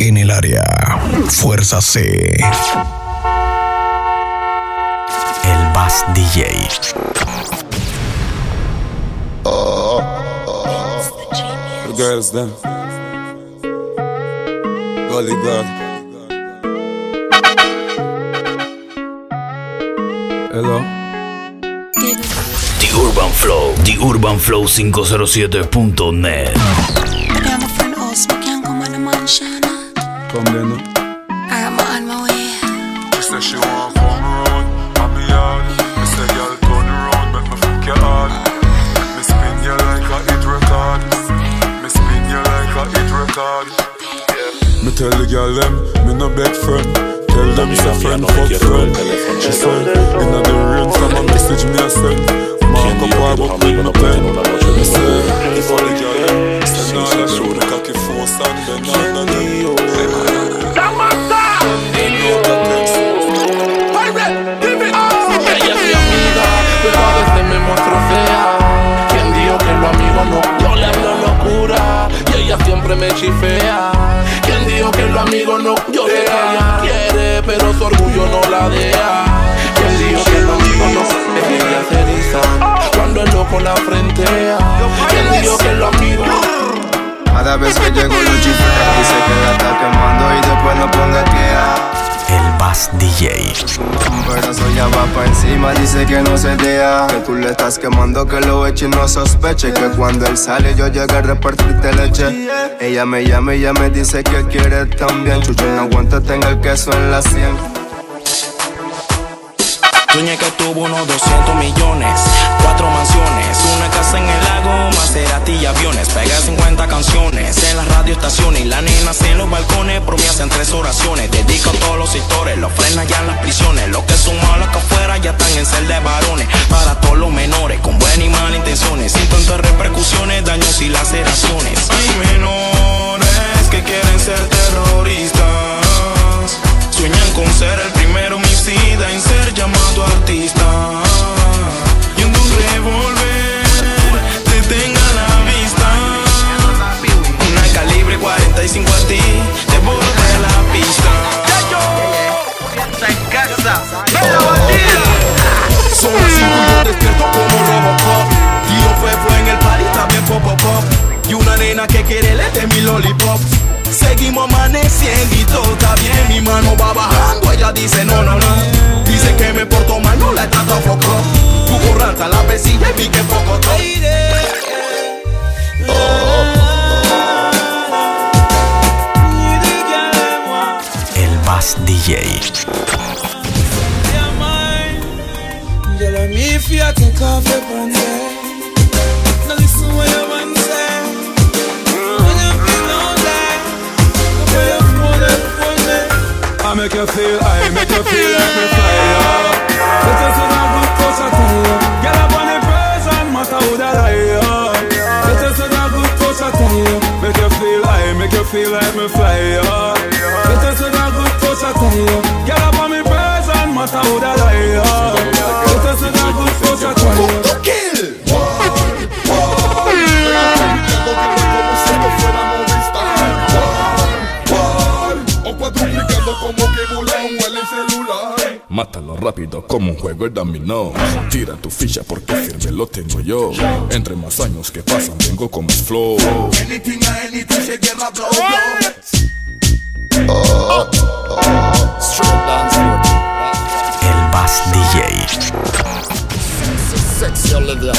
En el área, Fuerza C. El Bass DJ. The girls them. Golly God. Hello. The Urban Flow. The Urban Flow 507.net. come on the mansion. Come then. no? I'm on my way. She say she want come round, and me yard. Me say y'all turn around, make me fuck your heart. Me spin you like a hit record. Me spin you like a hit record. Me tell the girl them, me no beg friend. Tell them it's a friend, fuck friend. She say, inna the rain, some a message me a send. Mark up her book with no pen. Me say, if all the girl them, send all the show cocky force and then none of them. Me chifea. Quien dijo que los amigos no, yo sé que ella quiere, pero su orgullo no la deja. Quien dijo que los amigos no, es ella se cuando el loco la frentea. Quien dijo que los amigos Cada vez que llego lo chifrea Dice que la está quemando y después no ponga quea DJ. Pero ya va pa' encima, dice que no se deja Que tú le estás quemando, que lo eche y no sospeche. Que cuando él sale yo llego a repartirte leche. Ella me llama y ella me dice que quiere también. Chucho no aguanta, tenga el queso en la sien Soñé que tuvo unos 200 millones, cuatro mansiones, una casa en el lago, Maserati y aviones. Pega 50 canciones en las radioestaciones y las nenas en los balcones. Por mí tres oraciones. Dedico a todos los sectores, los frenas ya en las prisiones. Los que son malos que afuera ya están en celda de varones. Para todos los menores con buenas y malas intenciones. Sin tantas repercusiones, daños y laceraciones. Hay menores que quieren ser terroristas. Mi mano va bajando, ella dice no, no, no. Dice que me porto mal, no la he tratado foco. Tu corranta la pesilla y vi que poco. El Bass DJ. Girl, I'm if you take off your Now listen your make you feel, I make you feel like me fire. It is a good touch, I tell you. Get up on the person, matter who that I am. It is a good touch, I tell you. Make you feel, I make you feel like me fire. Como un juego de dominó. Tira tu ficha porque firme lo tengo yo. Entre más años que pasan, vengo con más flow. Anything a anything, se guerra blow, El Bass DJ. Sexy Olivia.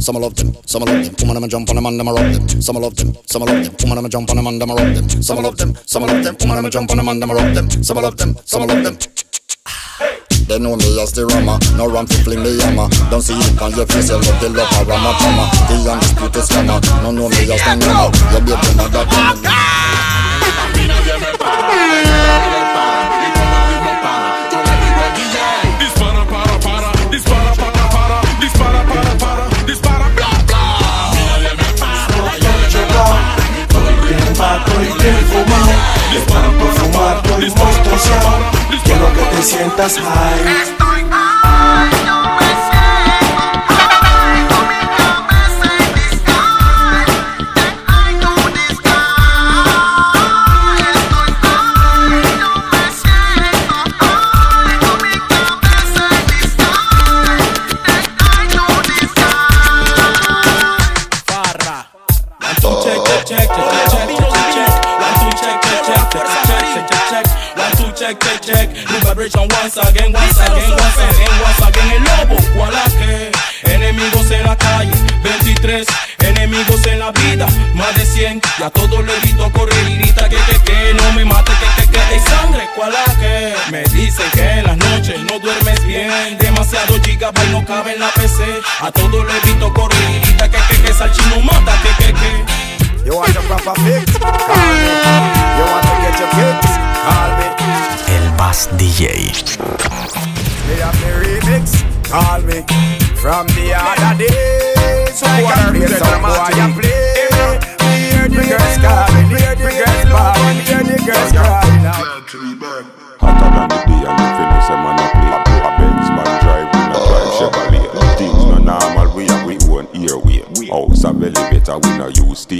Some love them, some love them. Woman, I'ma jump on them and them rock them. Some love them, some love them. Woman, I'ma jump on them and them rock them. Some love them, some love them. Woman, I'ma jump on them and rock them. Some love them, some love them. They know me as the no ram to fling hammer. Don't see it on your face, you love the love of rama tama. The undisputed scammer, no know me as the number. Your baby mother. Dispara, para, para, dispara, para, para, dispara. Quiero que te sientas high.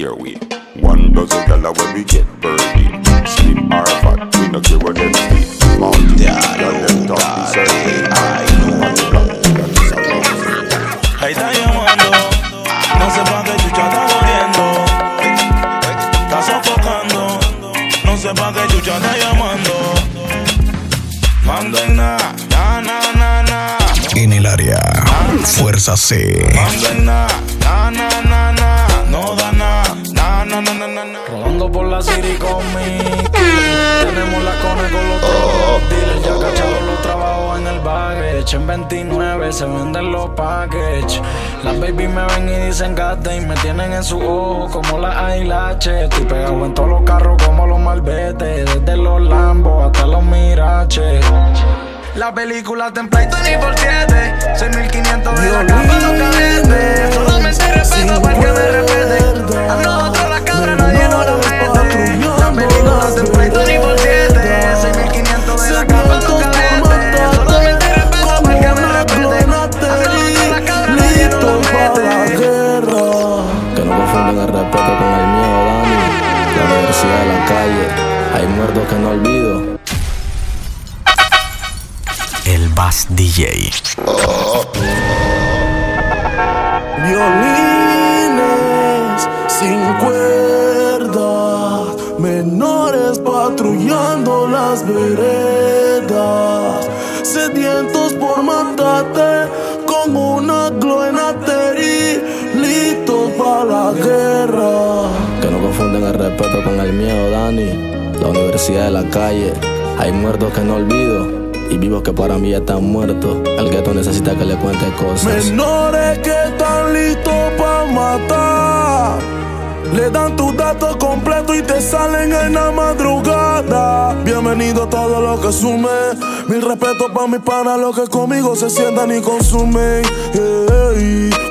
Use stairway One dozen gala when we get burning Slim or fat, we no care what them them talk I know Ahí está llamando, no sé pa' qué chucha está jodiendo. Está sofocando, no sé pa' qué chucha está llamando. Mando en na, na, na, na, na. En el área, Fuerza C. Na, la city con. Tenemos la cone con los dealers. Ya cacharon los trabajos en el baggage. En 29 se venden los packages. Las baby me ven y dicen y Me tienen en su ojo como la eyelashes. Estoy pegado en todos los carros como los malbetes. Desde los Lambos hasta los Miraches. La película template 20 por 7 6500 de la cama los cadetes Solamente respeto para que me respeten que no olvido. El Bass DJ. Violines sin cuerda, menores patrullando las veredas, sedientos por matarte con una gloenateri, listos para la guerra. Que no confunden el respeto con el miedo, Dani. La universidad de la calle, hay muertos que no olvido. Y vivos que para mí ya están muertos. El gueto necesita que le cuente cosas. Menores que están listos para matar. Le dan tus datos completos y te salen en la madrugada. Bienvenido a todo lo que sume. Mil respeto para mis panas, los que conmigo se sientan y consumen.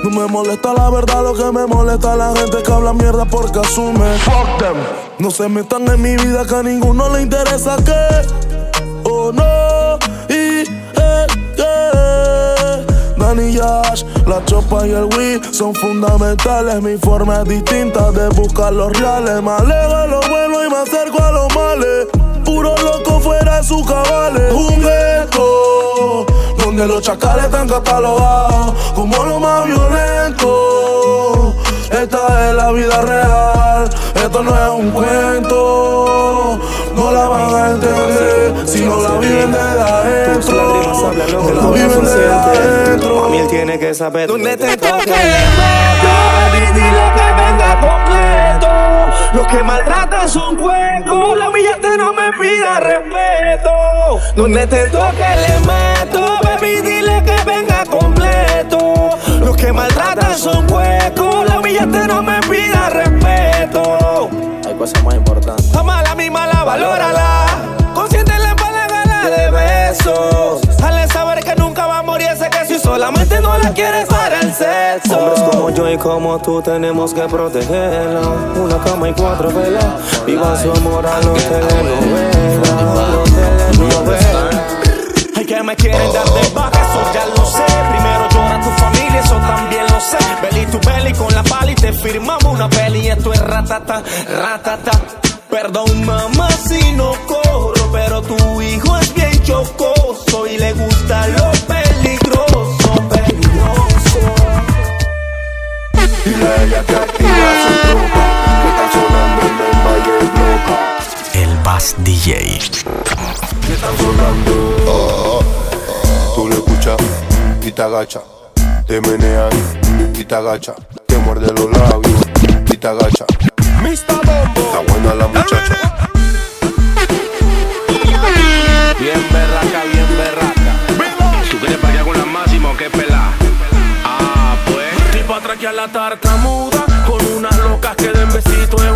No me molesta la verdad, lo que me molesta es la gente que habla mierda porque asume. Fuck them. No se metan en mi vida que a ninguno le interesa que. Oh no. Y eh, eh. Danny Yash, la chopa y el weed son fundamentales. Mi forma es distinta de buscar los reales. Me alejo de lo bueno y me acerco a los males. Puro loco fuera de sus cabales. Un ghetto donde los chacales están catalogados como lo más violento. Esta es la vida real, esto no es un cuento. No la van a entender si no la viven de adentro. No la viven de adentro. Mami, él tiene que saber dónde te toque. Los que maltratan son huecos. La humillante no me pida respeto. Donde te toque le meto. Que maltratan son huecos. La humillante no me pida respeto. Hay cosas más importantes. Amala mi mala, valórala. Consciente en la gana de besos. Hazle saber que nunca va a morir ese que si solamente no la quieres para el sexo. Hombres como yo y como tú tenemos que protegerla. Una cama y cuatro velas. Viva su amor a los telenovelas. Los telenovelas. Ay, que me quieren dar de baja, sé. Belly tu belly con la pali, te firmamos una peli. Esto es ratata, ratata. Perdón, mamá, si no corro, pero tu hijo es bien chocoso y le gusta lo peligroso, peligroso. Dile a ella que activa su tropa, que está sonando en el Valle Loca. El Bass DJ. que están sonando. Tú lo escuchas y te agacha. Te menean y te agacha. Te muerde los labios y te agacha. Está buena la muchacha. Bien berraca, bien berraca. ¿Tú quieres parquear con la máxima o qué pelá? Ah, pues. Tipo atraque a la tartamuda con unas locas que den besito de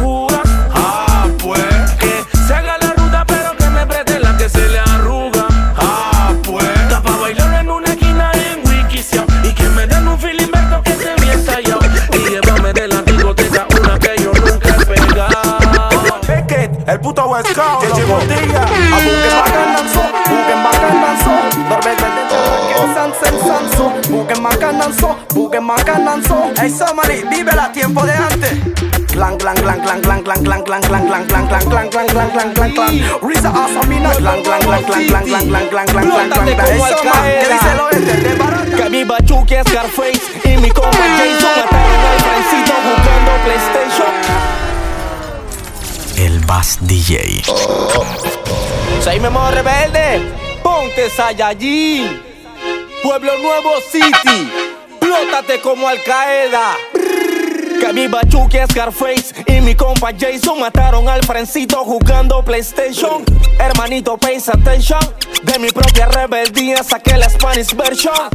Busquen busquen bacananzo Ey somebody, vívela tiempo de antes Clang, clang, clang, clang, clang, clang, clang, clang, clang, clang, clang, clang, clang, clang, clang, clang, clang, clang Risa Asamina clang, clang, clang, clang, clang, clang, clang, clang, clang, clang, clang Ey somebody, ¿qué dice lo este de barata? Que mi Bachuque es Scarface y mi compa Jason mataron al frencito jugando PlayStation. El Bass DJ. Soy Memo Rebelde, ponte Saiyajin. Pueblo Nuevo City, plótate como Al Qaeda. Que mi Bachuque es Scarface y mi compa Jason mataron al frencito jugando PlayStation. Hermanito, pay attention. De mi propia rebeldía saqué la Spanish version.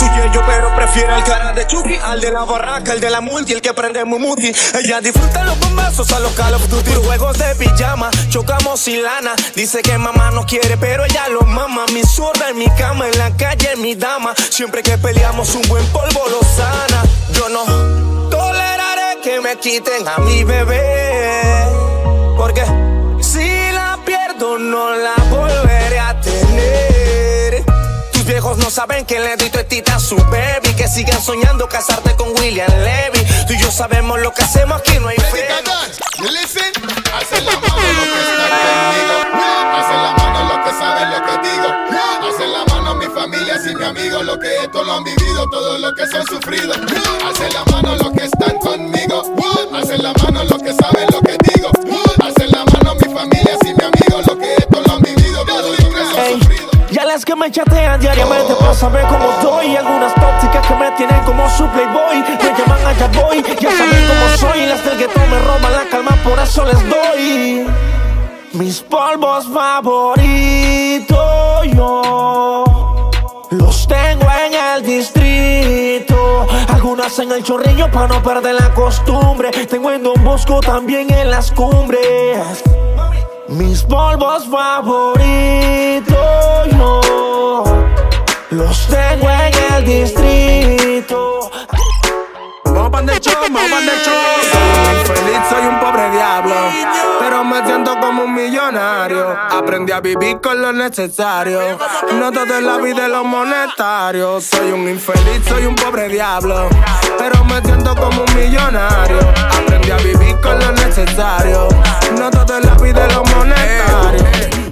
Su yeyo, pero prefiere al cara de Chucky. Al de la barraca, el de la multi, el que prende Mumuti. Ella disfruta los bombazos a los Call of. Juegos de pijama, chocamos y lana. Dice que mamá no quiere, pero ella lo mama. Mi zurda en mi cama, en la calle, mi dama. Siempre que peleamos, un buen polvo lo sana. Yo no toleraré que me quiten a mi bebé. Porque si la pierdo, no la volveré No saben que le doy tita a su baby. Que sigan soñando casarte con William Levy. Tú y yo sabemos lo que hacemos aquí, no hay fe. Listen, hacen la mano lo que están conmigo. Hacen la mano lo que saben lo que digo. Hacen la mano mi familia y mi amigo. Lo que esto lo han vivido, todo lo que se han sufrido. Hacen la mano lo que que me chatean diariamente para saber cómo estoy. Algunas tóxicas que me tienen como su playboy. Me llaman allá voy, ya saben cómo soy. Las del gueto me roban la calma, por eso les doy. Mis polvos favoritos yo los tengo en el distrito. Algunas en el chorrillo para no perder la costumbre. Tengo en Don Bosco también en las cumbres. Mis polvos favoritos yo los tengo en el distrito. Vamos pan de vamos pan de feliz, soy un pobre diablo. Pero me siento como un millonario. Aprendí a vivir con lo necesario. No todo en la vida es lo monetario. Soy un infeliz, soy un pobre diablo. Pero me siento como un millonario. Aprendí a vivir con lo necesario. No todo en la vida es lo monetario.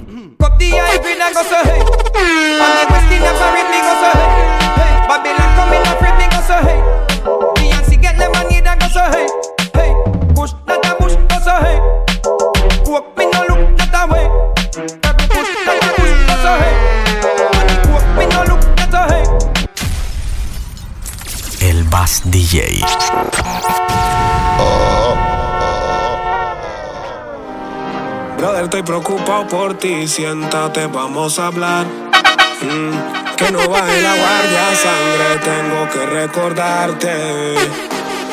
Pop the hype in go so hey. And the West in a Paris me go so hey. Hey, Babylon come in a me go so hey. Beyonce get the money that go so hey. Hey, push that a push go so hey. Walk me no look that a way. Every push that a push go so hey. And walk me no look that a hey. El Bass DJ. Oh. Brother, estoy preocupado por ti. Siéntate, vamos a hablar. Mm, que no baje la guardia, sangre. Tengo que recordarte.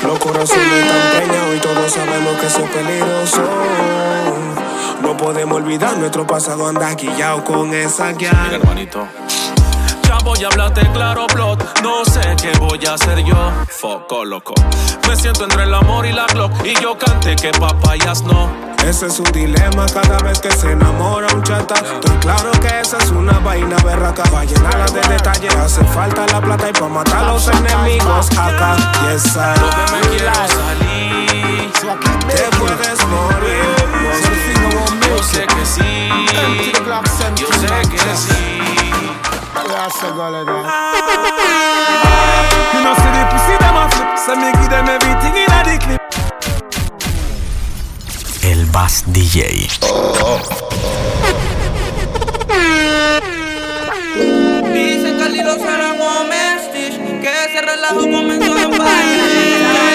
Los corazones están preñados y todos sabemos que eso es peligroso. No podemos olvidar nuestro pasado anda guillado con esa guía. hermanito. Ahora voy a hablarte claro, plot. No sé qué voy a hacer yo. Foco loco. Me siento entre el amor y la Glock. Y yo canté que papayas no. Ese es un dilema cada vez que se enamora un chata. Estoy claro que esa es una vaina berraca. Pa' llenarla de detalles hace falta la plata y pa' matar a los enemigos acá. Yes, I No me quiero salir. Te puedes morir. Yo sé que sí. Yo sé que sí. You know, see the pussy them a flip, so me give them El Bass DJ. Dicen que al hilo será Que ese relajo comenzó en baile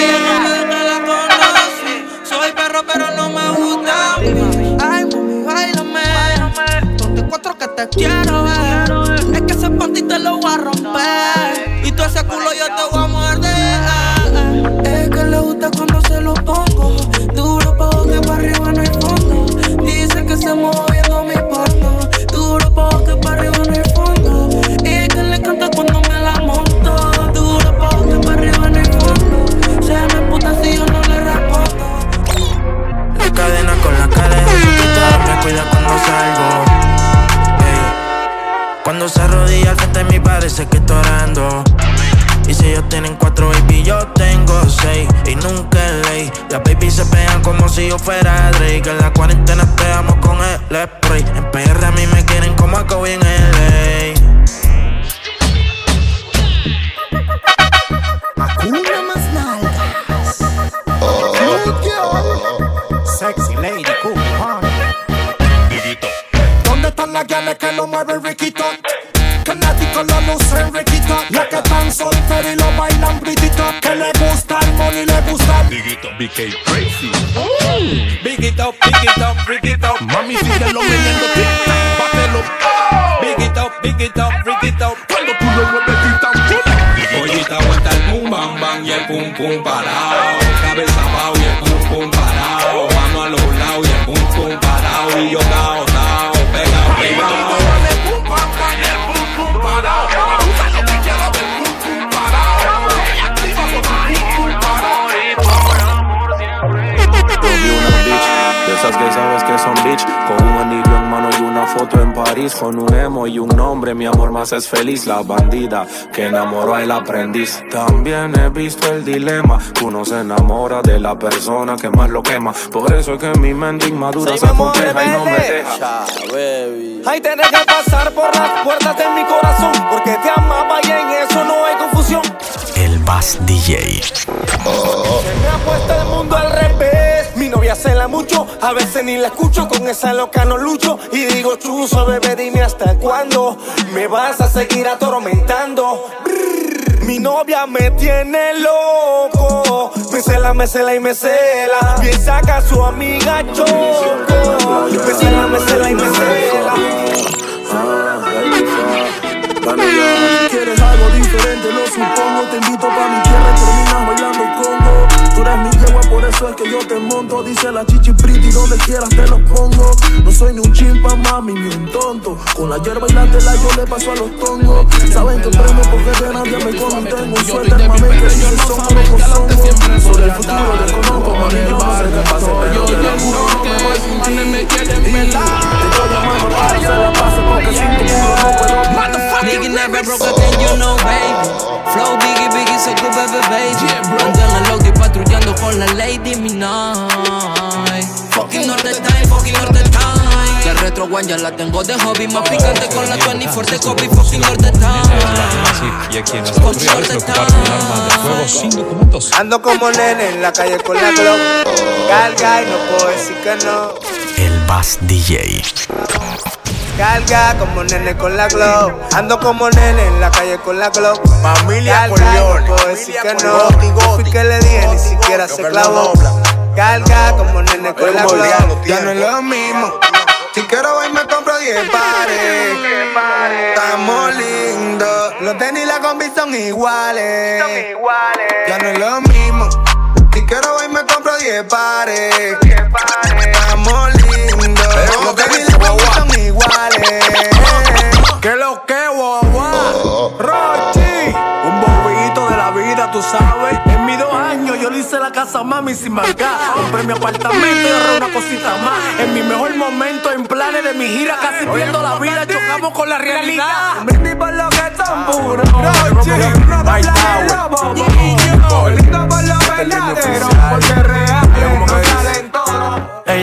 ella no me deja la conocí Soy perro pero no me gusta. Ay mami, bailame. Donde cuatro que te quiero ver. Es que ese panty te lo voy a romper. Y todo ese culo yo te voy a ellos tienen cuatro baby, yo tengo seis. Y nunca es ley Las baby se pegan como si yo fuera Drake. En la cuarentena te amo con el spray. En PR a mí me quieren como a Kobe en LA Una más nalgas. Sexy lady, cool, ¿Dónde están las gales que lo mueve el riquito? Que nadie con la luz en riquito. La que tan soltera y lo bailan britito. Que le gusta el money, le gusta el Digito, BK Crazy. Big it up, big it up, big it up. Mami, síguelo meneando, tic-tac, bátelo. Big it up, big it up, big it up. Cuando tú lo mueves, tic-tac, Pollita vuelta el pum bam bam y el pum pum parado. Cabeza abajo y el pum pum parado. Mano a los lados y el pum pum parado. Y yo cao, sabes que son bitch. Con un anillo en mano y una foto en París. Con un emo y un nombre, mi amor más es feliz. La bandida que enamoró al aprendiz. También he visto el dilema. Que Uno se enamora de la persona que más lo quema. Por eso es que mi mente inmadura se compleja y no me deja. Ay, te dejé pasar por las puertas de mi corazón Porque te amaba y en eso no hay confusión. El Bass DJ. Se me ha puesto el mundo al novia se la mucho, a veces ni la escucho Con esa loca no lucho. Y digo, chuzo, bebé, dime hasta cuándo Me vas a seguir atormentando. Brrr, Mi novia me tiene loco. Me cela, me cela y me cela. Piensa que a su amiga choco. Me cela, me cela y me cela. Si quieres algo diferente, lo supongo. Te invito pa' mi tierra y terminas bailando congo. Tú eres mi yegua, por eso es que yo te monto. Dice la chichi pretty, donde quieras te lo pongo. No soy ni un chimpa, mami, ni un tonto. Con la hierba y la tela yo le paso a los tongos. Saben que prendo porque de nadie me. Tengo un suéter, mami, que dice somos como somos. Sobre el futuro desconozco, mami, yo no sé qué pase, pero te lo juro, no me voy sin ti. Y te estoy llamando para que se la pase porque sin tu mundo no puedo Nigga never broke again, you know, baby. Flow biggie, biggie, so good, baby, baby. Ando en el logo y patrullando con la Lady Midnight. Fucking Norte Time, fucking Norte Time. La retro one ya la tengo de hobby. Más picante con la 24 de copy, fucking Norte Time. Y aquí en las autoridades se ocuparon un arma de fuego sin documentos. Ando como nene en la calle con la Glock. Carga y no puedo decir que no. El Bass DJ. Carga como nene con la Glock. Ando como nene en la calle con la Glock. Familia Carga y Corleone. no puedo decir que no. Fui que le dije, ni siquiera se clavó. Carga como nene con la Glock. Ya no es lo mismo. Si quiero hoy me compro 10 pares. Estamos lindos. Los tenis y la combi son iguales. Ya no es lo mismo. Si quiero hoy me compro 10 pares. Estamos lindos. Los tenis que lo que guagua. Rochi. Un bobito de la vida, tú sabes. En mis dos años yo le hice la casa mami sin marcar. Compré mi apartamento y ahorré una cosita más. En mi mejor momento, en planes de mi gira, casi pierdo la vida. Chocamos con la realidad. Brindis por lo que ah, este es tan puro. Rochi. Lindo por lo verdadero. Porque real.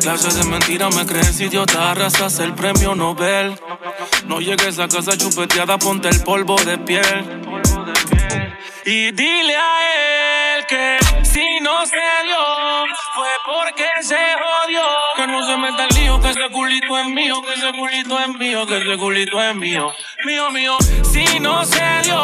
Clases de mentira me crees idiota, arrasas el premio Nobel. No llegues a casa chupeteada, ponte el polvo de piel. Y dile a él que si no se dio, fue porque se jodió. Que no se meta el lío, que ese culito es mío, que ese culito es mío, que ese culito es mío. Mío, mío. Si no se dio,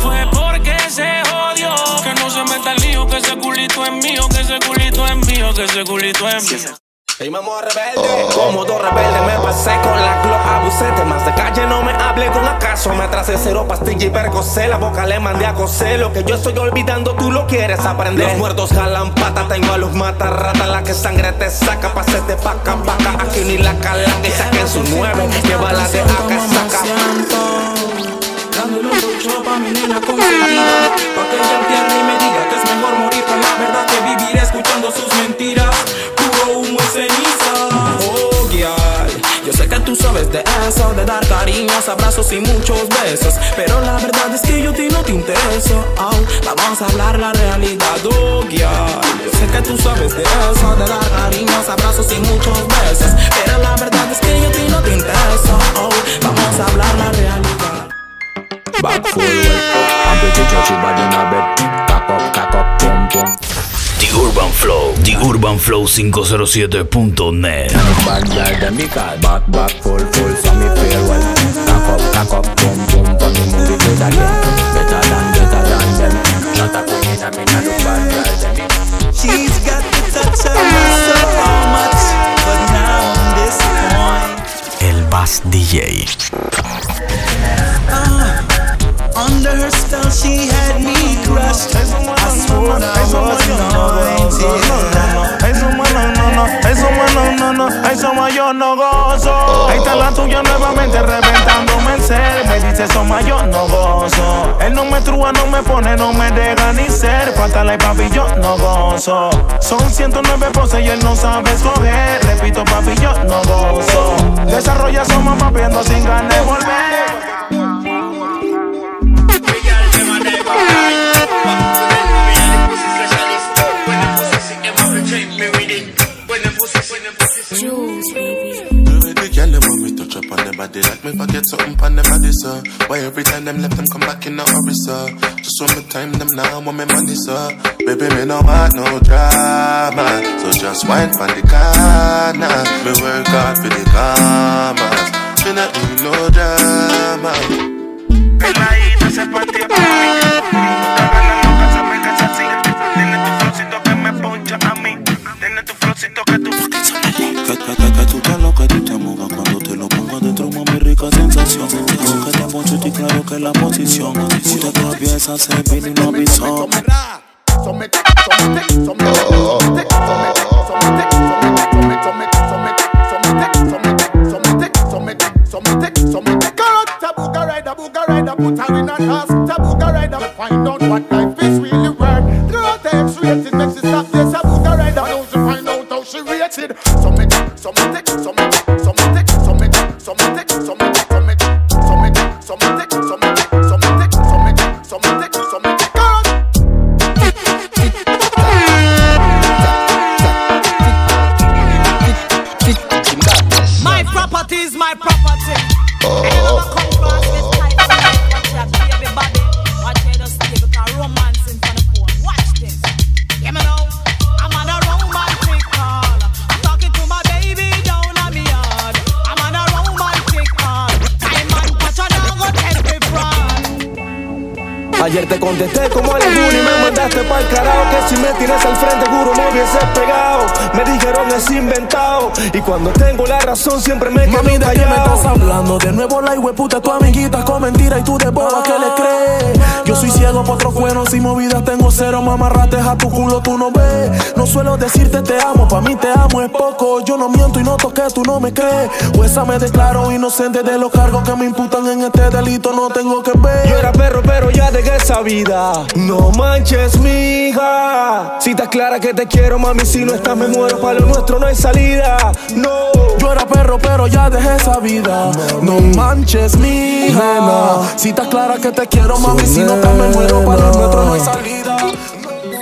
fue porque se jodió. Que no se meta el lío, que ese culito es mío, que ese culito es mío, que ese culito es mío. Ey, mamá rebelde. Como dos rebeldes. Me pasé con la Glock abusé Temas de calle no me hable con acaso. Me atrasé cero pastilla y percocé. La boca le mandé a coser. Lo que yo estoy olvidando tú lo quieres aprender. Los muertos jalan pata Tengo a los matarratas La que sangre te saca Pa' hacerte paca paca. Aquí ni la cala que saquen sus nueve Llévala de acá saca Dándole un lucho pa' mi nena consentida Pa' que ella entienda y me diga que es mejor morir con la verdad que vivir escuchando sus mentiras. Puro humo y ceniza. Oh, girl Yo sé que tú sabes de eso De dar cariños, abrazos y muchos besos. Pero la verdad es que yo a ti no te intereso oh, Vamos a hablar la realidad, oh, girl. Yo sé que tú sabes de eso De dar cariños, abrazos y muchos besos She's got the touch of. El Bass DJ. Ah, under her spell, she had me crushed. Eso bueno, no, no, eso bueno, no, no, más yo no gozo. Ahí está la tuya nuevamente reventándome en ser. Me dice eso más yo no gozo. Él no me trúa, no me pone, no me deja ni ser. Pátala y papi, yo no gozo. Son 109 poses y él no sabe escoger. Repito, papi, yo no gozo. Desarrolla somos papiando sin ganas de volver. Sir. Why every time them left them come back in a hurry, sir? Just when me time them now, want me money, sir. Baby, me no want no drama, so just wine for the corner. Me work hard for the commas, me not need no drama. Peladita se partió por claro que la posición. Usted que empieza a servir y no tengo la razón siempre me quedo Mami, ¿de qué me estás hablando? De nuevo la puta tu amiguita mamarrates a tu culo tú no ves. No suelo decirte te amo, pa' mí te amo es poco. Yo no miento y no toqué, tú no me crees. Esa me declaro inocente de los cargos que me imputan en este delito, no tengo que ver. Yo era perro pero ya dejé esa vida No manches mija Si estás clara que te quiero mami Si no estás me muero para lo nuestro no hay salida No Yo era perro, pero ya dejé esa vida. No manches, mi nena. Si estás clara que te quiero, mami. Si no te me muero, para lo nuestro no hay salida.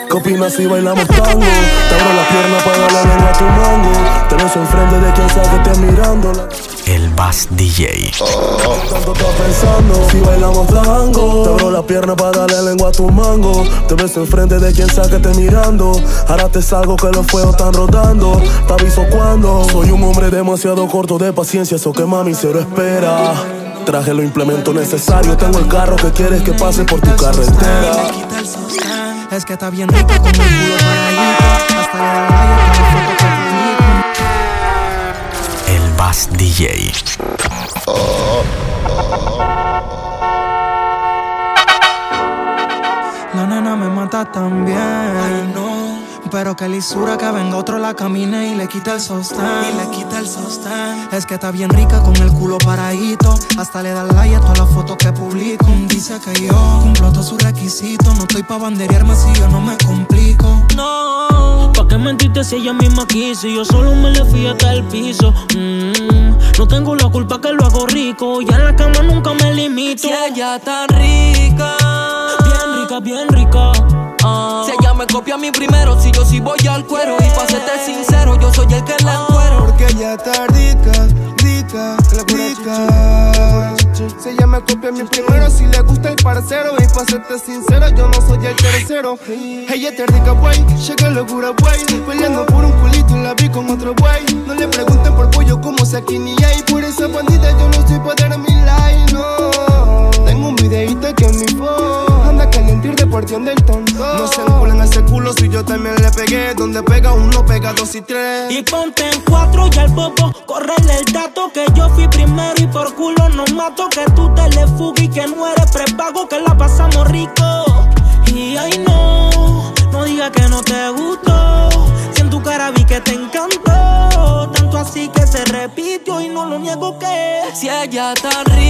¿Qué opinas si bailamos tango? Te abro la pierna para darle lengua a tu mango. Te beso enfrente de quien sabe que esté mirando El Bass DJ. Tanto estás pensando si bailamos tango Te abro la pierna para darle lengua a tu mango. Te beso enfrente de quien sabe que esté mirando. Ahora te salgo que los fuegos están rotando. Te aviso cuando. Soy un hombre demasiado corto de paciencia Eso que mami cero espera. Traje los implementos necesarios Tengo el carro que quieres que pase por tu carretera Es que está bien rico con el culo paradito. Hasta le da la. El Bass DJ. La nena me mata también. Pero que lisura que venga otro la camine y le quita el sostén. Y le quita el sostén. Es que está bien rica con el culo paradito. Hasta le da like a todas las fotos que publico. Dice que yo cumplo todos sus requisitos. No estoy pa' banderearme si yo no me complico. No, ¿pa' qué mentiste si ella misma quiso? Yo solo me le fui hasta el piso. Mm, no tengo la culpa que lo hago rico. Ya en la cama nunca me limito. Si ella tan rica. Bien rica, bien rica. Ah. Si ella me copia a mí primero, si yo sí voy al cuero. Y pa' serte sincero, yo soy el que la encuero. Porque ella está rica, ella me copia a mí primero, si le gusta el parcero. Y pa' serte sincero, yo no soy el tercero. Ella está rica, guay, llega locura, guay. Peleando por un culito y la vi con otro guay. No le pregunten por pollo como si aquí ni hay. Por esa bandita yo no estoy pa' dar mi like, no. Tengo un videito que en mi phone caliente y de porción del tonto. No se enculen ese culo si yo también le pegué. Donde pega uno, pega dos y tres. Y ponte en cuatro y al bobo, correle el dato que yo fui primero y por culo no mato que tú te le y que no eres prepago que la pasamos rico. Y ay no, no diga que no te gustó. Si en tu cara vi que te encantó, tanto así que se repitió y no lo niego que Si ella tan rica.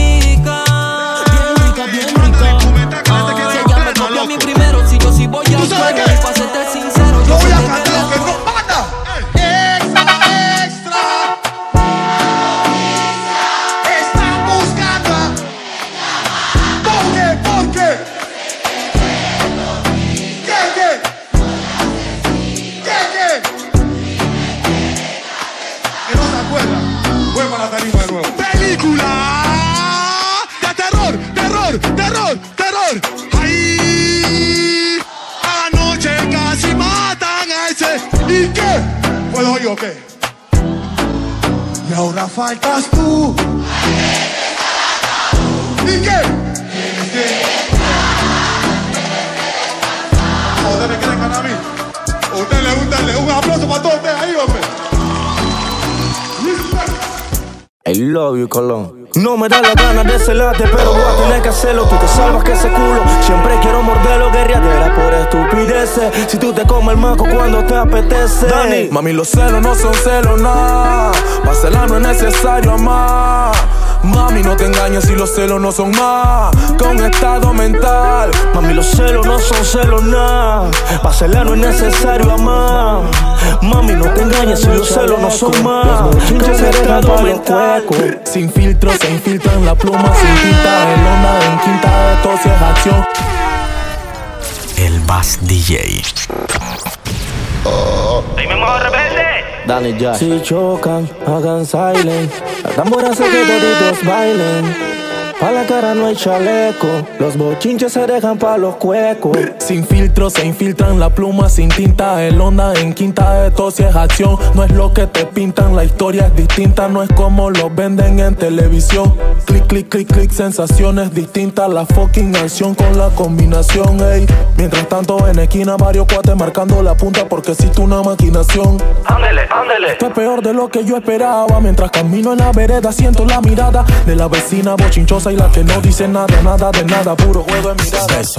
Colón. No me da la gana de celarte, pero voy a tener que hacerlo. Tú te salvas que ese culo. Siempre quiero morderlo, guerreadera por estupideces. Si tú te comes el maco cuando te apetece. Dani, mami, los celos no son celos, nada. Para celar no es necesario amar. Mami, no te engañes si los celos no son más que un estado mental. Mami, los celos no son celos, nada. Celar no es necesario amar. Mami, no te engañes si los celos no son más que un estado mental. Sin filtro se infiltran la pluma, sin tinta, en onda, en quinta de tos y es acción. El Bass DJ. Dani ya. Si chocan, hagan silent. La tambora hace que toditos bailen. Pa' la cara no hay chaleco. Los bochinches se dejan pa' los cuecos. Sin filtro se infiltran la pluma, sin tinta, el onda en quinta de tos y es acción. No es lo que te pintan, la historia es distinta, no es como lo venden en televisión. Clic, clic, clic, clic, sensaciones distintas, la fucking acción con la combinación, ey. Mientras tanto en esquina varios cuates marcando la punta porque existe una maquinación. Ándele, ándele. Esto es peor de lo que yo esperaba. Mientras camino en la vereda, siento la mirada de la vecina bochinchosa y la que no dice nada, nada de nada, puro juego de miradas.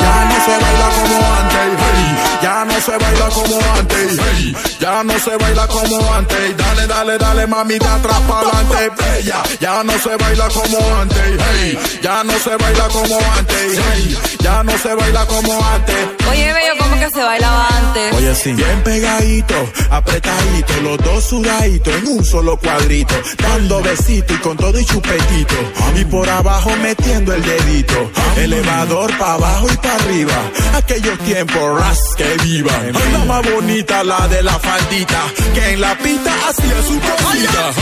Ya no se baila como antes, hey. Ya no se baila como antes, hey. Ya no se baila como antes. Dale, dale, dale, mami, de atrás para adelante, bella. Ya no se baila como antes, hey. Ya no se baila como antes, hey. Ya no se baila como antes. Oye, bello, ¿cómo que se bailaba antes? Oye, sí. Bien pegadito, apretadito, los dos sudaditos en un solo cuadrito, dando besito y con todo y chupetito. Y por abajo metiendo el dedito. Elevador para abajo y para arriba. Aquellos tiempos ras que vivan. La más bonita, la de la faldita, que en la pista hacía su cosita.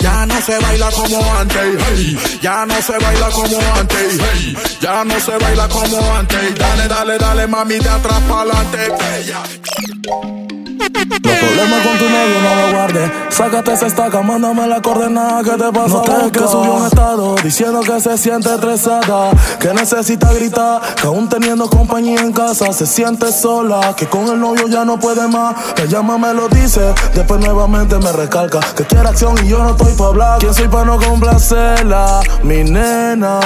Ya no se baila como antes, hey. ya no se baila como antes, hey. ya no se baila como antes. Dale, dale, dale, mami, de atrás adelante, bella. Los problemas con tu novio no lo guardes. Sácate esa estaca, mándame la coordenada que te pasa. No te que subió un estado diciendo que se siente estresada, que necesita gritar, que aún teniendo compañía en casa se siente sola, que con el novio ya no puede más. Me llama, me lo dice, después nuevamente me recalca que quiere acción y yo no estoy para hablar. ¿Quién soy para no complacerla? Mi nena.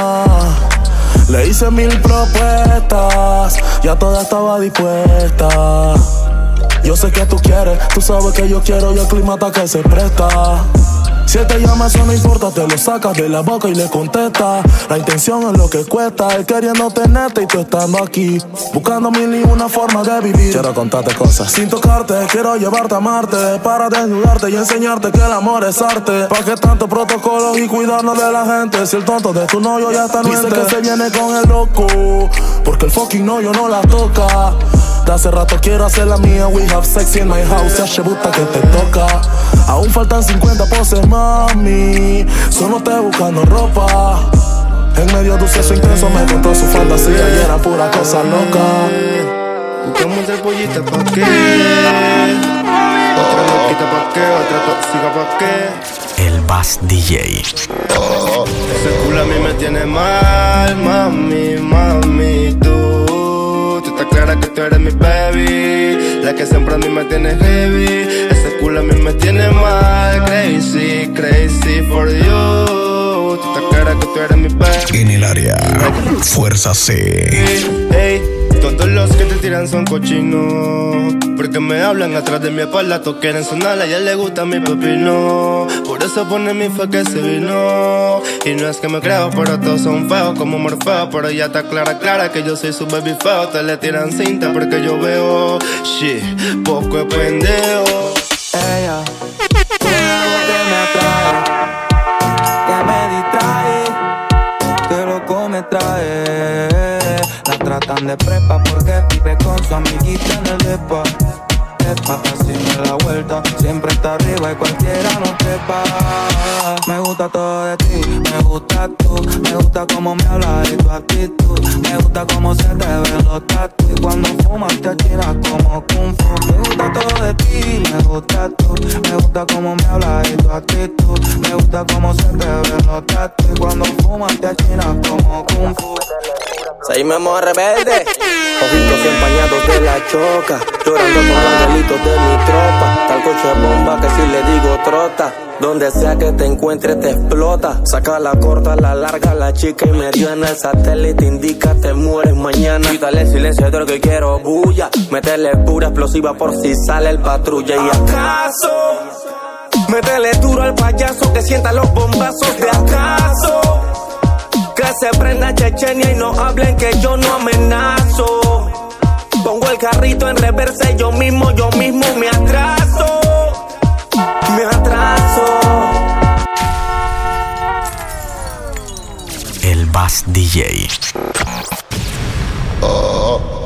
Le hice mil propuestas, ya toda estaba dispuesta. Yo sé que tú quieres, tú sabes que yo quiero y el clima está que se presta. Si él te llama, eso no importa, te lo sacas de la boca y le contesta. La intención es lo que cuesta, él queriendo tenerte y tú estando aquí. Buscando mil y una forma de vivir. Quiero contarte cosas. Sin tocarte, quiero llevarte a Marte. Para desnudarte y enseñarte que el amor es arte. ¿Pa' qué tanto protocolo y cuidarnos de la gente? Si el tonto de tu novio ya está Dice que se viene con el loco. Porque el fucking novio no la toca. De hace rato quiero hacer la mía. We have sex in my house. Ya que te toca. Aún faltan 50 poses, mami. Solo estoy buscando ropa. En medio de un sexo intenso me contó su fantasía y era pura cosa loca. Buscamos el pollita pa' qué. Otra loquita pa' qué, otra tóxica pa' qué. El Bass DJ. Oh, ese culo a mí me tiene mal, mami, mami, tú. Tú estás clara que tú eres mi baby, la que siempre a mí me tiene heavy. Ese a mí me tiene mal, crazy, crazy for you. Tú estás clara que tú eres mi baby. En el área, Fuerza C. Ey, todos los que te tiran son cochinos. Porque me hablan atrás de mi espalda, quieren sonar, a ella le gusta mi pepino. Por eso pone mi fe que se vino. Y no es que me creo, pero todos son feos como Morfeo. Pero ya está clara, clara que yo soy su baby feo. Te le tiran cinta porque yo veo, shit, poco es pendejo. Ella tiene algo que me que me distrae, que loco me trae. La tratan de prepa porque vive con su amiguita en el depa. Epa, me la vuelta, siempre está arriba y cualquiera no trepa. Me gusta todo de ti, me gusta tú. Me gusta cómo me hablas y tu actitud. Me gusta cómo se te ven los tatu. Y cuando fumas te tiras como kung fu. De ti, me gusta tú. Me gusta cómo me hablas y tu actitud. Me gusta cómo se te ven los cuando fumas te tiras como kung fu. Seguimos rebelde, ojitos empañados de la choca, llorando por los delitos de mi tropa. Tal coche bomba que si le digo trota, donde sea que te encuentre te explota. Saca la corta, la larga, la chica y mediana. El satélite indica te mueres mañana. Quítale silencio de lo que quiero, bulla. Métele pura explosiva por si sale el patrulla. ¿Y acaso? Métele duro al payaso que sienta los bombazos de acaso que se prenda Chechenia y no hablen que yo no amenazo. Pongo el carrito en reversa y yo mismo, yo mismo me atraso. Me atraso. El Bass DJ. Oh. oh.